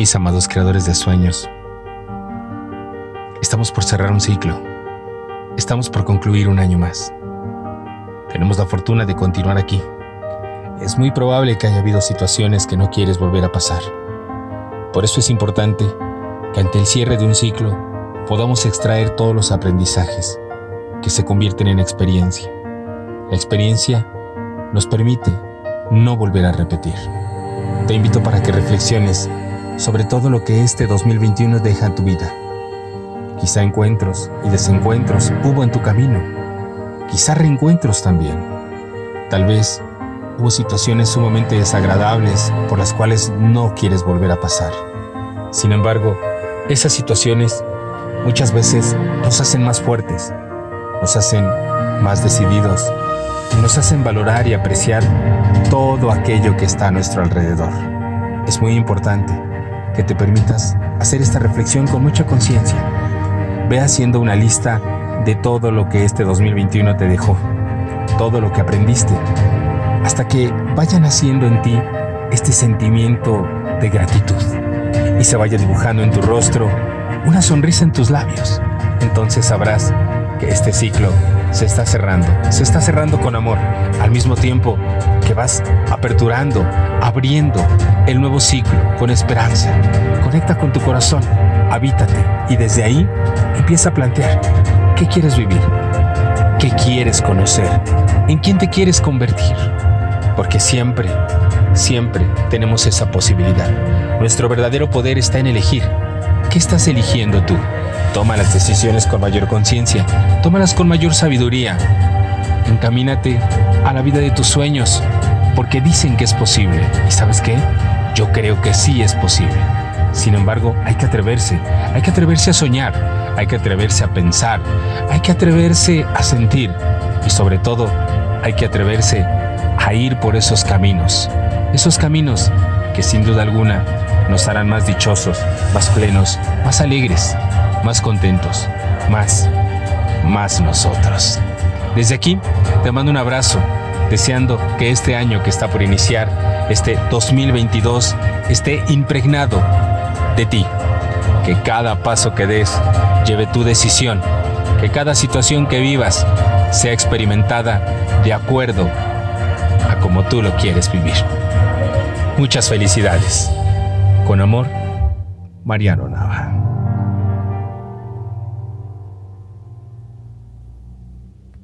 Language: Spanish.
mis amados creadores de sueños. Estamos por cerrar un ciclo. Estamos por concluir un año más. Tenemos la fortuna de continuar aquí. Es muy probable que haya habido situaciones que no quieres volver a pasar. Por eso es importante que ante el cierre de un ciclo podamos extraer todos los aprendizajes que se convierten en experiencia. La experiencia nos permite no volver a repetir. Te invito para que reflexiones sobre todo lo que este 2021 deja en tu vida. Quizá encuentros y desencuentros hubo en tu camino. Quizá reencuentros también. Tal vez hubo situaciones sumamente desagradables por las cuales no quieres volver a pasar. Sin embargo, esas situaciones muchas veces nos hacen más fuertes, nos hacen más decididos, nos hacen valorar y apreciar todo aquello que está a nuestro alrededor. Es muy importante que te permitas hacer esta reflexión con mucha conciencia. Ve haciendo una lista de todo lo que este 2021 te dejó, todo lo que aprendiste, hasta que vaya naciendo en ti este sentimiento de gratitud y se vaya dibujando en tu rostro una sonrisa en tus labios. Entonces sabrás que este ciclo se está cerrando, se está cerrando con amor, al mismo tiempo que vas aperturando, abriendo el nuevo ciclo con esperanza. Conecta con tu corazón, habítate y desde ahí empieza a plantear qué quieres vivir, qué quieres conocer, en quién te quieres convertir, porque siempre, siempre tenemos esa posibilidad. Nuestro verdadero poder está en elegir. ¿Qué estás eligiendo tú? Toma las decisiones con mayor conciencia, tómalas con mayor sabiduría. Encamínate a la vida de tus sueños, porque dicen que es posible. ¿Y sabes qué? Yo creo que sí es posible. Sin embargo, hay que atreverse, hay que atreverse a soñar, hay que atreverse a pensar, hay que atreverse a sentir y sobre todo hay que atreverse a ir por esos caminos, esos caminos que sin duda alguna nos harán más dichosos, más plenos, más alegres, más contentos, más, más nosotros. Desde aquí te mando un abrazo, deseando que este año que está por iniciar, este 2022, esté impregnado de ti. Que cada paso que des lleve tu decisión, que cada situación que vivas sea experimentada de acuerdo a como tú lo quieres vivir. Muchas felicidades. Con amor, Mariano Nava.